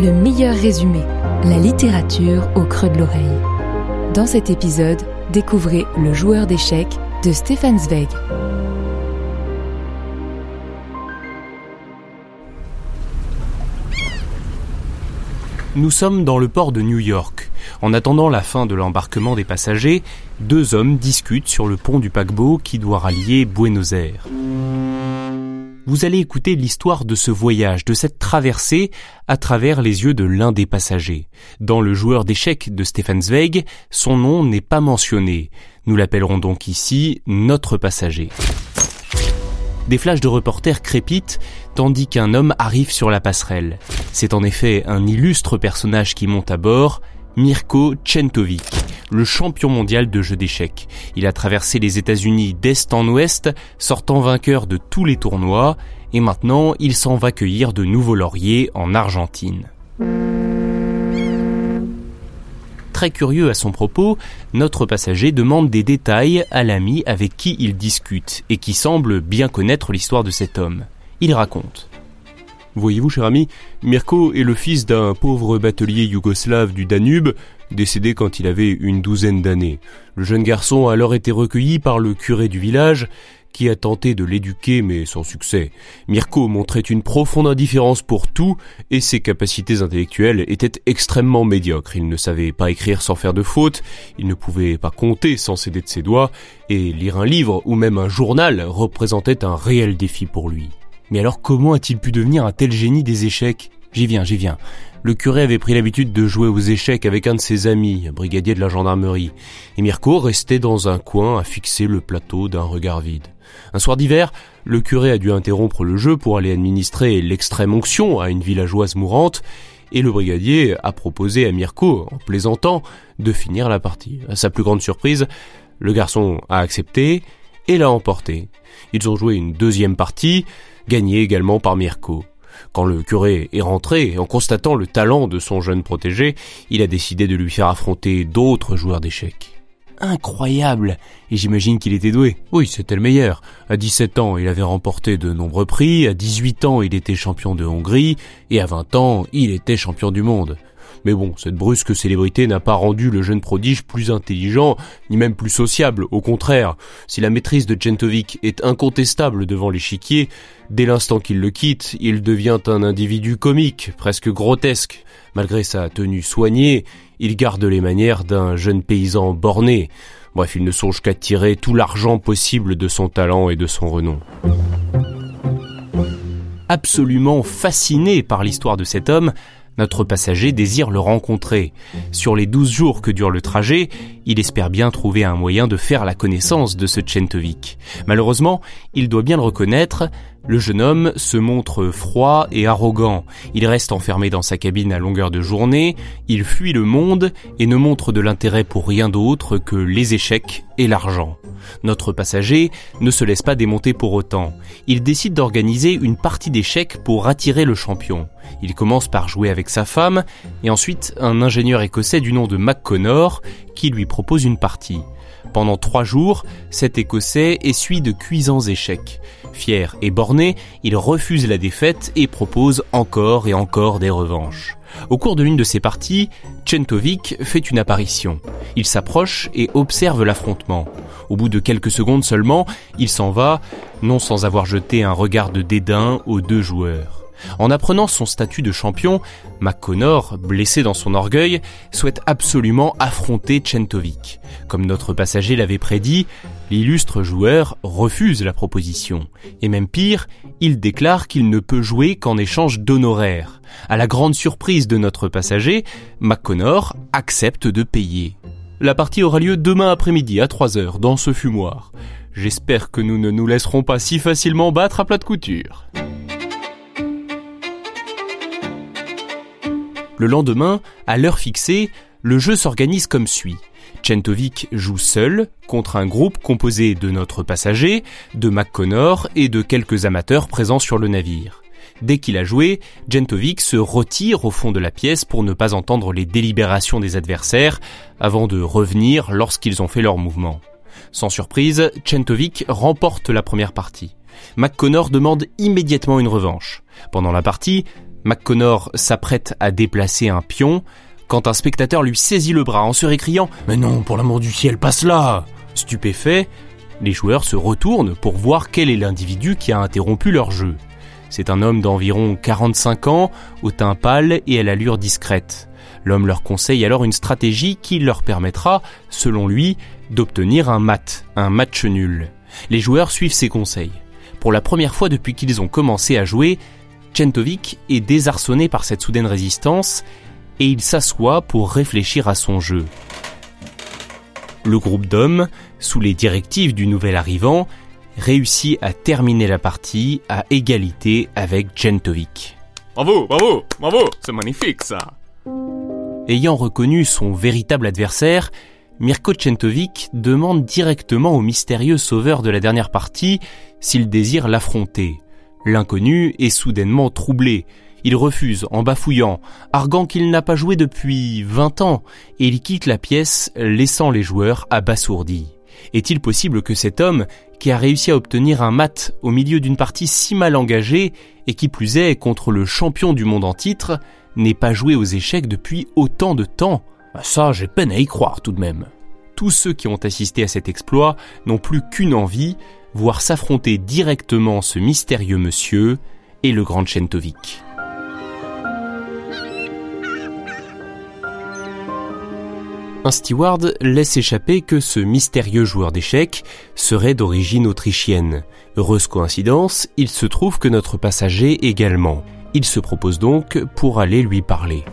le meilleur résumé, la littérature au creux de l'oreille. Dans cet épisode, découvrez Le joueur d'échecs de Stefan Zweig. Nous sommes dans le port de New York. En attendant la fin de l'embarquement des passagers, deux hommes discutent sur le pont du paquebot qui doit rallier Buenos Aires. Vous allez écouter l'histoire de ce voyage, de cette traversée à travers les yeux de l'un des passagers. Dans le joueur d'échecs de Stefan Zweig, son nom n'est pas mentionné. Nous l'appellerons donc ici notre passager. Des flashs de reporters crépitent tandis qu'un homme arrive sur la passerelle. C'est en effet un illustre personnage qui monte à bord, Mirko Czentovic, le champion mondial de jeux d'échecs. Il a traversé les États-Unis d'est en ouest, sortant vainqueur de tous les tournois, et maintenant il s'en va cueillir de nouveaux lauriers en Argentine. Très curieux à son propos, notre passager demande des détails à l'ami avec qui il discute et qui semble bien connaître l'histoire de cet homme. Il raconte. Voyez-vous, cher ami, Mirko est le fils d'un pauvre batelier yougoslave du Danube, décédé quand il avait une douzaine d'années. Le jeune garçon a alors été recueilli par le curé du village, qui a tenté de l'éduquer mais sans succès. Mirko montrait une profonde indifférence pour tout et ses capacités intellectuelles étaient extrêmement médiocres. Il ne savait pas écrire sans faire de fautes, il ne pouvait pas compter sans céder de ses doigts, et lire un livre ou même un journal représentait un réel défi pour lui. Mais alors comment a-t-il pu devenir un tel génie des échecs? J'y viens, j'y viens. Le curé avait pris l'habitude de jouer aux échecs avec un de ses amis, un brigadier de la gendarmerie, et Mirko restait dans un coin à fixer le plateau d'un regard vide. Un soir d'hiver, le curé a dû interrompre le jeu pour aller administrer l'extrême onction à une villageoise mourante, et le brigadier a proposé à Mirko, en plaisantant, de finir la partie. À sa plus grande surprise, le garçon a accepté et l'a emporté. Ils ont joué une deuxième partie, gagné également par Mirko. Quand le curé est rentré, en constatant le talent de son jeune protégé, il a décidé de lui faire affronter d'autres joueurs d'échecs. Incroyable Et j'imagine qu'il était doué. Oui, c'était le meilleur. À 17 ans, il avait remporté de nombreux prix, à 18 ans, il était champion de Hongrie, et à 20 ans, il était champion du monde. Mais bon, cette brusque célébrité n'a pas rendu le jeune prodige plus intelligent, ni même plus sociable. Au contraire, si la maîtrise de Gentovic est incontestable devant l'échiquier, dès l'instant qu'il le quitte, il devient un individu comique, presque grotesque. Malgré sa tenue soignée, il garde les manières d'un jeune paysan borné. Bref, il ne songe qu'à tirer tout l'argent possible de son talent et de son renom absolument fasciné par l'histoire de cet homme, notre passager désire le rencontrer. Sur les douze jours que dure le trajet, il espère bien trouver un moyen de faire la connaissance de ce Tchentovic. Malheureusement, il doit bien le reconnaître, le jeune homme se montre froid et arrogant. Il reste enfermé dans sa cabine à longueur de journée, il fuit le monde et ne montre de l'intérêt pour rien d'autre que les échecs et l'argent. Notre passager ne se laisse pas démonter pour autant. Il décide d'organiser une partie d'échecs pour attirer le champion. Il commence par jouer avec sa femme et ensuite un ingénieur écossais du nom de McConnor qui lui propose une partie. Pendant trois jours, cet Écossais essuie de cuisants échecs. Fier et borné, il refuse la défaite et propose encore et encore des revanches. Au cours de l'une de ces parties, Czentovic fait une apparition. Il s'approche et observe l'affrontement. Au bout de quelques secondes seulement, il s'en va, non sans avoir jeté un regard de dédain aux deux joueurs. En apprenant son statut de champion, McConnor, blessé dans son orgueil, souhaite absolument affronter Chentovic. Comme notre passager l'avait prédit, l'illustre joueur refuse la proposition. Et même pire, il déclare qu'il ne peut jouer qu'en échange d'honoraires. À la grande surprise de notre passager, McConnor accepte de payer. La partie aura lieu demain après-midi à 3h dans ce fumoir. J'espère que nous ne nous laisserons pas si facilement battre à plat de couture. Le lendemain, à l'heure fixée, le jeu s'organise comme suit. Chentovic joue seul contre un groupe composé de notre passager, de McConnor et de quelques amateurs présents sur le navire. Dès qu'il a joué, Gentovic se retire au fond de la pièce pour ne pas entendre les délibérations des adversaires avant de revenir lorsqu'ils ont fait leur mouvement. Sans surprise, Chentovic remporte la première partie. McConnor demande immédiatement une revanche. Pendant la partie, McConnor s'apprête à déplacer un pion quand un spectateur lui saisit le bras en se récriant ⁇ Mais non, pour l'amour du ciel, passe là !⁇ Stupéfait, les joueurs se retournent pour voir quel est l'individu qui a interrompu leur jeu. C'est un homme d'environ 45 ans, au teint pâle et à l'allure discrète. L'homme leur conseille alors une stratégie qui leur permettra, selon lui, d'obtenir un mat, un match nul. Les joueurs suivent ses conseils. Pour la première fois depuis qu'ils ont commencé à jouer, Chentovic est désarçonné par cette soudaine résistance et il s'assoit pour réfléchir à son jeu. Le groupe d'hommes, sous les directives du nouvel arrivant, réussit à terminer la partie à égalité avec Gentovic. Bravo, bravo, bravo, c'est magnifique ça. Ayant reconnu son véritable adversaire, Mirko Chentovic demande directement au mystérieux sauveur de la dernière partie s'il désire l'affronter. L'inconnu est soudainement troublé. Il refuse en bafouillant, arguant qu'il n'a pas joué depuis 20 ans, et il quitte la pièce, laissant les joueurs abasourdis. Est-il possible que cet homme, qui a réussi à obtenir un mat au milieu d'une partie si mal engagée, et qui plus est contre le champion du monde en titre, n'ait pas joué aux échecs depuis autant de temps? Bah Ça, j'ai peine à y croire tout de même. Tous ceux qui ont assisté à cet exploit n'ont plus qu'une envie, voir s'affronter directement ce mystérieux monsieur et le grand Chentovic. Un steward laisse échapper que ce mystérieux joueur d'échecs serait d'origine autrichienne. Heureuse coïncidence, il se trouve que notre passager également. Il se propose donc pour aller lui parler.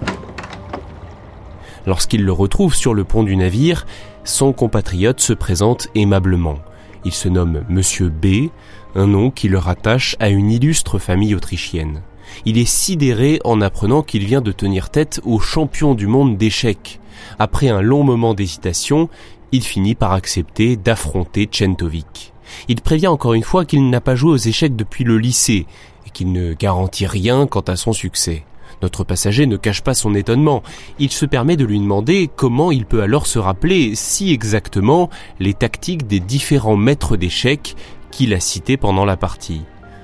Lorsqu'il le retrouve sur le pont du navire, son compatriote se présente aimablement. Il se nomme Monsieur B, un nom qui le rattache à une illustre famille autrichienne. Il est sidéré en apprenant qu'il vient de tenir tête au champion du monde d'échecs. Après un long moment d'hésitation, il finit par accepter d'affronter Chentovic. Il prévient encore une fois qu'il n'a pas joué aux échecs depuis le lycée et qu'il ne garantit rien quant à son succès. Notre passager ne cache pas son étonnement. Il se permet de lui demander comment il peut alors se rappeler si exactement les tactiques des différents maîtres d'échecs qu'il a cités pendant la partie.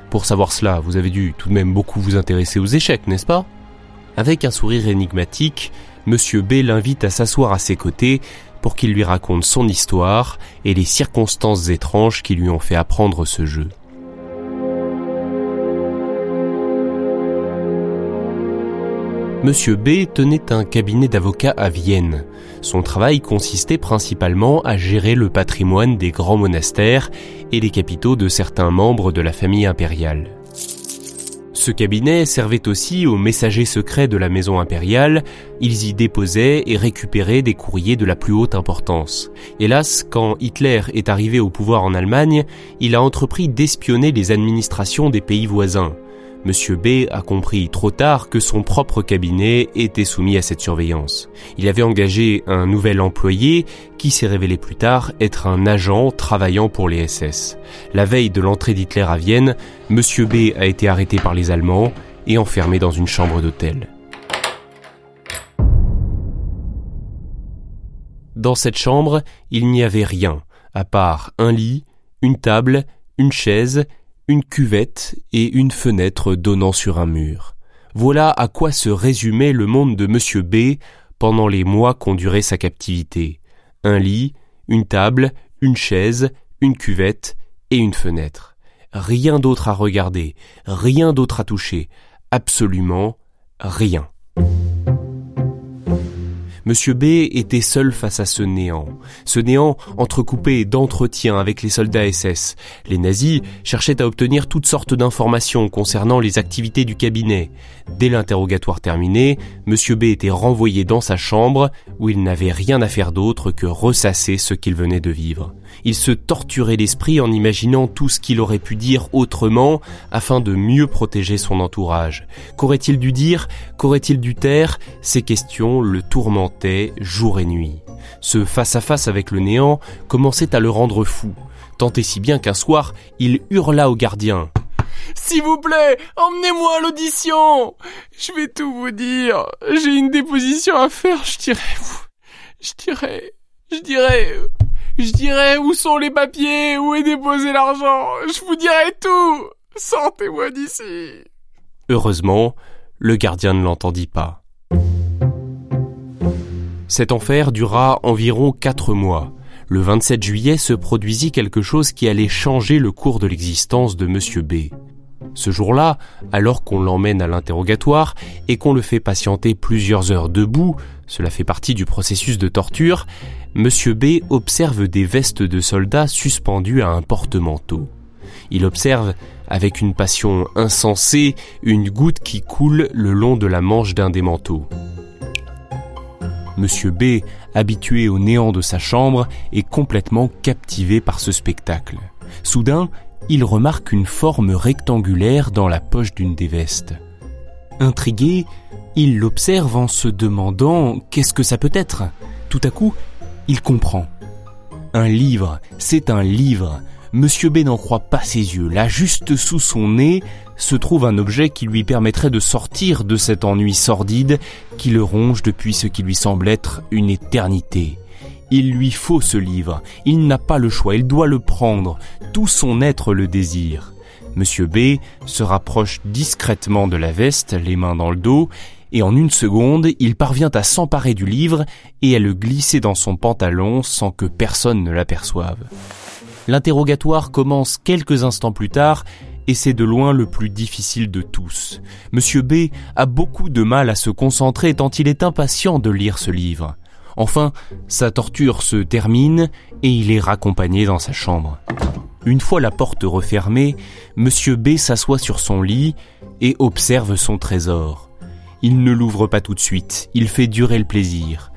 Pour savoir cela, vous avez dû tout de même beaucoup vous intéresser aux échecs, n'est-ce pas? Avec un sourire énigmatique, Monsieur B l'invite à s'asseoir à ses côtés pour qu'il lui raconte son histoire et les circonstances étranges qui lui ont fait apprendre ce jeu. Monsieur B tenait un cabinet d'avocats à Vienne. Son travail consistait principalement à gérer le patrimoine des grands monastères et les capitaux de certains membres de la famille impériale. Ce cabinet servait aussi aux messagers secrets de la maison impériale, ils y déposaient et récupéraient des courriers de la plus haute importance. Hélas, quand Hitler est arrivé au pouvoir en Allemagne, il a entrepris d'espionner les administrations des pays voisins. Monsieur B a compris trop tard que son propre cabinet était soumis à cette surveillance. Il avait engagé un nouvel employé qui s'est révélé plus tard être un agent travaillant pour les SS. La veille de l'entrée d'Hitler à Vienne, Monsieur B a été arrêté par les Allemands et enfermé dans une chambre d'hôtel. Dans cette chambre, il n'y avait rien, à part un lit, une table, une chaise une cuvette et une fenêtre donnant sur un mur. Voilà à quoi se résumait le monde de Monsieur B pendant les mois qu'ont duré sa captivité. Un lit, une table, une chaise, une cuvette et une fenêtre. Rien d'autre à regarder, rien d'autre à toucher, Absolument rien. Monsieur B était seul face à ce néant. Ce néant entrecoupé d'entretiens avec les soldats SS. Les nazis cherchaient à obtenir toutes sortes d'informations concernant les activités du cabinet. Dès l'interrogatoire terminé, Monsieur B était renvoyé dans sa chambre où il n'avait rien à faire d'autre que ressasser ce qu'il venait de vivre. Il se torturait l'esprit en imaginant tout ce qu'il aurait pu dire autrement afin de mieux protéger son entourage. Qu'aurait-il dû dire? Qu'aurait-il dû taire? Ces questions le tourmentaient jour et nuit. Ce face-à-face avec le néant commençait à le rendre fou, tant et si bien qu'un soir, il hurla au gardien. S'il vous plaît, emmenez-moi à l'audition. Je vais tout vous dire. J'ai une déposition à faire, je dirais. Je dirais. Je dirais. Je dirais où sont les papiers, où est déposé l'argent. Je vous dirai tout. Sortez-moi d'ici. Heureusement, le gardien ne l'entendit pas. Cet enfer dura environ quatre mois. Le 27 juillet se produisit quelque chose qui allait changer le cours de l'existence de Monsieur B. Ce jour-là, alors qu'on l'emmène à l'interrogatoire et qu'on le fait patienter plusieurs heures debout, cela fait partie du processus de torture, Monsieur B observe des vestes de soldats suspendues à un porte-manteau. Il observe, avec une passion insensée, une goutte qui coule le long de la manche d'un des manteaux. Monsieur B, habitué au néant de sa chambre, est complètement captivé par ce spectacle. Soudain, il remarque une forme rectangulaire dans la poche d'une des vestes. Intrigué, il l'observe en se demandant qu'est-ce que ça peut être? Tout à coup, il comprend. Un livre, c'est un livre. Monsieur B n'en croit pas ses yeux. Là, juste sous son nez, se trouve un objet qui lui permettrait de sortir de cet ennui sordide qui le ronge depuis ce qui lui semble être une éternité. Il lui faut ce livre, il n'a pas le choix, il doit le prendre, tout son être le désire. Monsieur B se rapproche discrètement de la veste, les mains dans le dos, et en une seconde, il parvient à s'emparer du livre et à le glisser dans son pantalon sans que personne ne l'aperçoive. L'interrogatoire commence quelques instants plus tard et c'est de loin le plus difficile de tous. Monsieur B a beaucoup de mal à se concentrer tant il est impatient de lire ce livre. Enfin, sa torture se termine et il est raccompagné dans sa chambre. Une fois la porte refermée, monsieur B s'assoit sur son lit et observe son trésor. Il ne l'ouvre pas tout de suite, il fait durer le plaisir.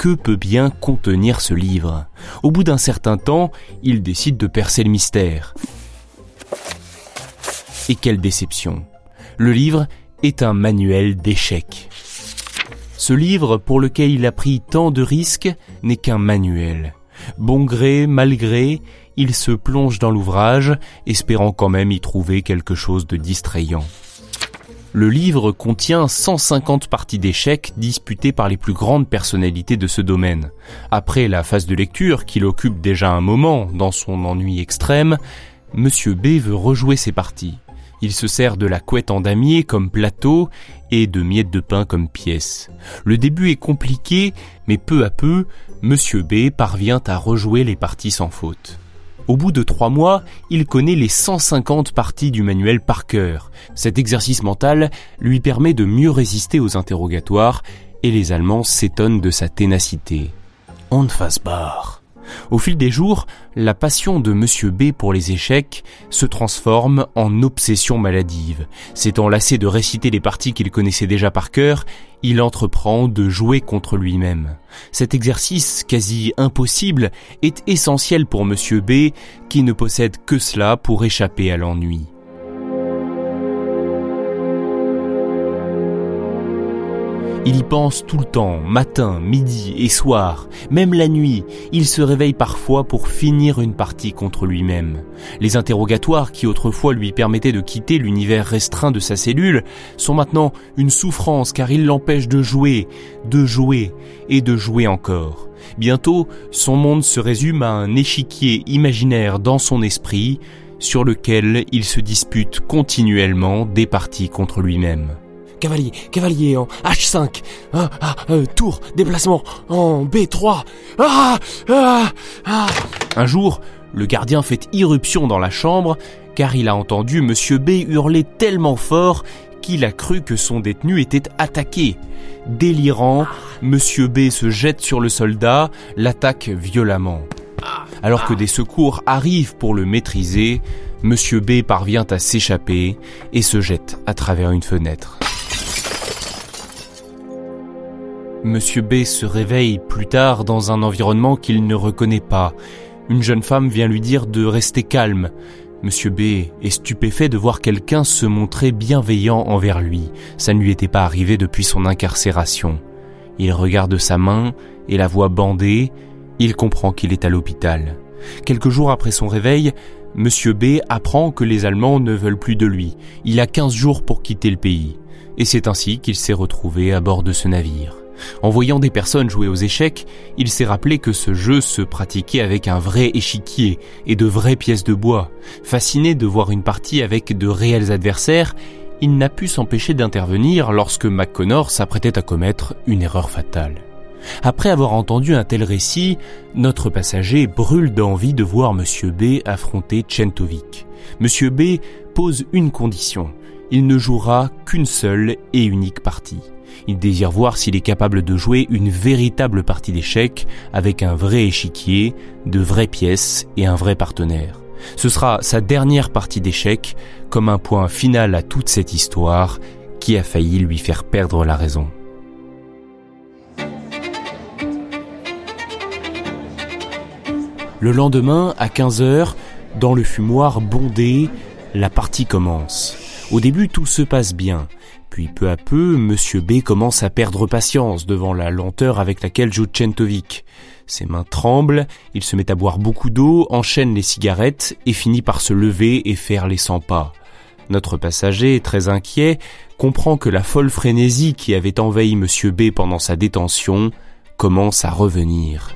Que peut bien contenir ce livre Au bout d'un certain temps, il décide de percer le mystère. Et quelle déception. Le livre est un manuel d'échecs. Ce livre, pour lequel il a pris tant de risques, n'est qu'un manuel. Bon gré, mal gré, il se plonge dans l'ouvrage, espérant quand même y trouver quelque chose de distrayant. Le livre contient 150 parties d'échecs disputées par les plus grandes personnalités de ce domaine. Après la phase de lecture, qu'il occupe déjà un moment dans son ennui extrême, Monsieur B veut rejouer ses parties. Il se sert de la couette en damier comme plateau et de miettes de pain comme pièce. Le début est compliqué, mais peu à peu, Monsieur B parvient à rejouer les parties sans faute. Au bout de trois mois, il connaît les 150 parties du manuel par cœur. Cet exercice mental lui permet de mieux résister aux interrogatoires et les Allemands s'étonnent de sa ténacité. On ne fasse barre. Au fil des jours, la passion de Monsieur B pour les échecs se transforme en obsession maladive. S'étant lassé de réciter les parties qu'il connaissait déjà par cœur, il entreprend de jouer contre lui-même. Cet exercice quasi impossible est essentiel pour Monsieur B qui ne possède que cela pour échapper à l'ennui. Il y pense tout le temps, matin, midi et soir, même la nuit. Il se réveille parfois pour finir une partie contre lui-même. Les interrogatoires qui autrefois lui permettaient de quitter l'univers restreint de sa cellule sont maintenant une souffrance car ils l'empêchent de jouer, de jouer et de jouer encore. Bientôt, son monde se résume à un échiquier imaginaire dans son esprit sur lequel il se dispute continuellement des parties contre lui-même cavalier, cavalier en H5, ah, ah, euh, tour, déplacement en B3. Ah, ah, ah. Un jour, le gardien fait irruption dans la chambre car il a entendu Monsieur B hurler tellement fort qu'il a cru que son détenu était attaqué. Délirant, Monsieur B se jette sur le soldat, l'attaque violemment. Alors que des secours arrivent pour le maîtriser, Monsieur B parvient à s'échapper et se jette à travers une fenêtre. Monsieur B se réveille plus tard dans un environnement qu'il ne reconnaît pas. Une jeune femme vient lui dire de rester calme. Monsieur B est stupéfait de voir quelqu'un se montrer bienveillant envers lui. Ça ne lui était pas arrivé depuis son incarcération. Il regarde sa main et la voit bandée. Il comprend qu'il est à l'hôpital. Quelques jours après son réveil, Monsieur B apprend que les Allemands ne veulent plus de lui. Il a 15 jours pour quitter le pays. Et c'est ainsi qu'il s'est retrouvé à bord de ce navire. En voyant des personnes jouer aux échecs, il s'est rappelé que ce jeu se pratiquait avec un vrai échiquier et de vraies pièces de bois. Fasciné de voir une partie avec de réels adversaires, il n'a pu s'empêcher d'intervenir lorsque McConnor s'apprêtait à commettre une erreur fatale. Après avoir entendu un tel récit, notre passager brûle d'envie de voir M. B affronter Chentovic. M. B pose une condition. Il ne jouera qu'une seule et unique partie. Il désire voir s'il est capable de jouer une véritable partie d'échecs avec un vrai échiquier, de vraies pièces et un vrai partenaire. Ce sera sa dernière partie d'échecs comme un point final à toute cette histoire qui a failli lui faire perdre la raison. Le lendemain, à 15h, dans le fumoir bondé, la partie commence. Au début, tout se passe bien. Puis peu à peu, Monsieur B commence à perdre patience devant la lenteur avec laquelle joue Tchentovic. Ses mains tremblent, il se met à boire beaucoup d'eau, enchaîne les cigarettes et finit par se lever et faire les 100 pas. Notre passager, très inquiet, comprend que la folle frénésie qui avait envahi Monsieur B pendant sa détention commence à revenir.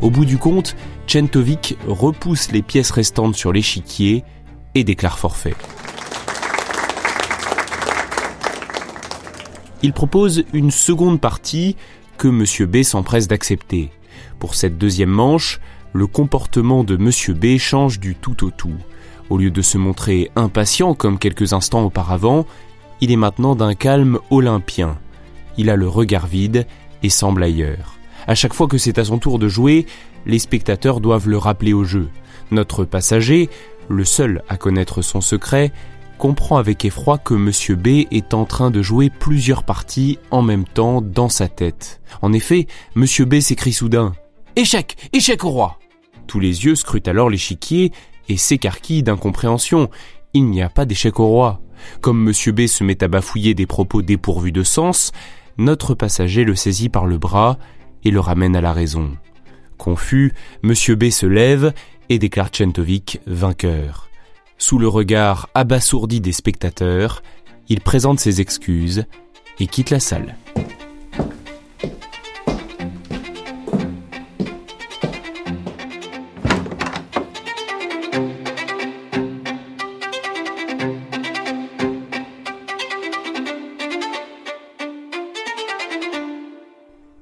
Au bout du compte, Chentovic repousse les pièces restantes sur l'échiquier et déclare forfait. Il propose une seconde partie que M. B s'empresse d'accepter. Pour cette deuxième manche, le comportement de M. B change du tout au tout. Au lieu de se montrer impatient comme quelques instants auparavant, il est maintenant d'un calme olympien. Il a le regard vide et semble ailleurs. À chaque fois que c'est à son tour de jouer, les spectateurs doivent le rappeler au jeu. Notre passager, le seul à connaître son secret, comprend avec effroi que Monsieur B est en train de jouer plusieurs parties en même temps dans sa tête. En effet, Monsieur B s'écrie soudain Échec Échec au roi Tous les yeux scrutent alors l'échiquier et s'écarquillent d'incompréhension. Il n'y a pas d'échec au roi. Comme Monsieur B se met à bafouiller des propos dépourvus de sens, notre passager le saisit par le bras et le ramène à la raison. Confus, Monsieur B se lève et déclare Tchentovic vainqueur. Sous le regard abasourdi des spectateurs, il présente ses excuses et quitte la salle.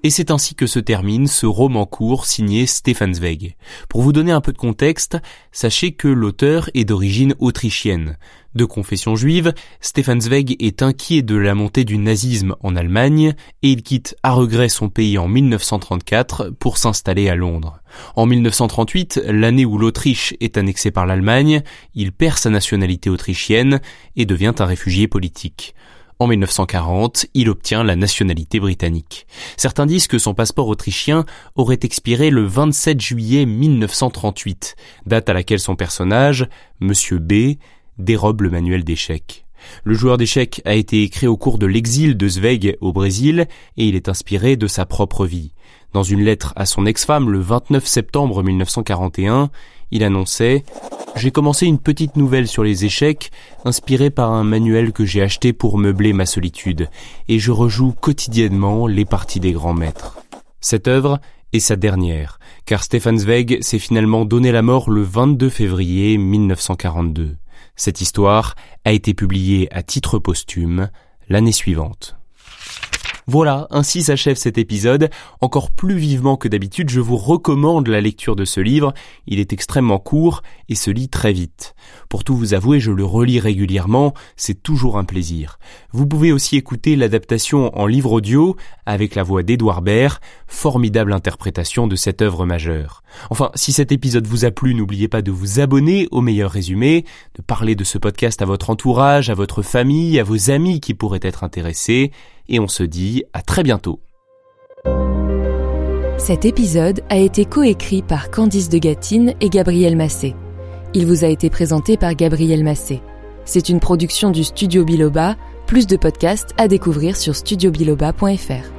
Et c'est ainsi que se termine ce roman court signé Stefan Zweig. Pour vous donner un peu de contexte, sachez que l'auteur est d'origine autrichienne. De confession juive, Stefan Zweig est inquiet de la montée du nazisme en Allemagne et il quitte à regret son pays en 1934 pour s'installer à Londres. En 1938, l'année où l'Autriche est annexée par l'Allemagne, il perd sa nationalité autrichienne et devient un réfugié politique. En 1940, il obtient la nationalité britannique. Certains disent que son passeport autrichien aurait expiré le 27 juillet 1938, date à laquelle son personnage, Monsieur B, dérobe le manuel d'échecs. Le joueur d'échecs a été écrit au cours de l'exil de Zweig au Brésil et il est inspiré de sa propre vie. Dans une lettre à son ex-femme le 29 septembre 1941, il annonçait j'ai commencé une petite nouvelle sur les échecs, inspirée par un manuel que j'ai acheté pour meubler ma solitude, et je rejoue quotidiennement les parties des grands maîtres. Cette œuvre est sa dernière, car Stefan Zweig s'est finalement donné la mort le 22 février 1942. Cette histoire a été publiée à titre posthume l'année suivante. Voilà, ainsi s'achève cet épisode. Encore plus vivement que d'habitude, je vous recommande la lecture de ce livre. Il est extrêmement court et se lit très vite. Pour tout vous avouer, je le relis régulièrement, c'est toujours un plaisir. Vous pouvez aussi écouter l'adaptation en livre audio avec la voix d'Edouard Baird, formidable interprétation de cette œuvre majeure. Enfin, si cet épisode vous a plu, n'oubliez pas de vous abonner au meilleur résumé, de parler de ce podcast à votre entourage, à votre famille, à vos amis qui pourraient être intéressés, et on se dit à très bientôt. Cet épisode a été coécrit par Candice de Gatine et Gabriel Massé. Il vous a été présenté par Gabriel Massé. C'est une production du Studio Biloba, plus de podcasts à découvrir sur studiobiloba.fr.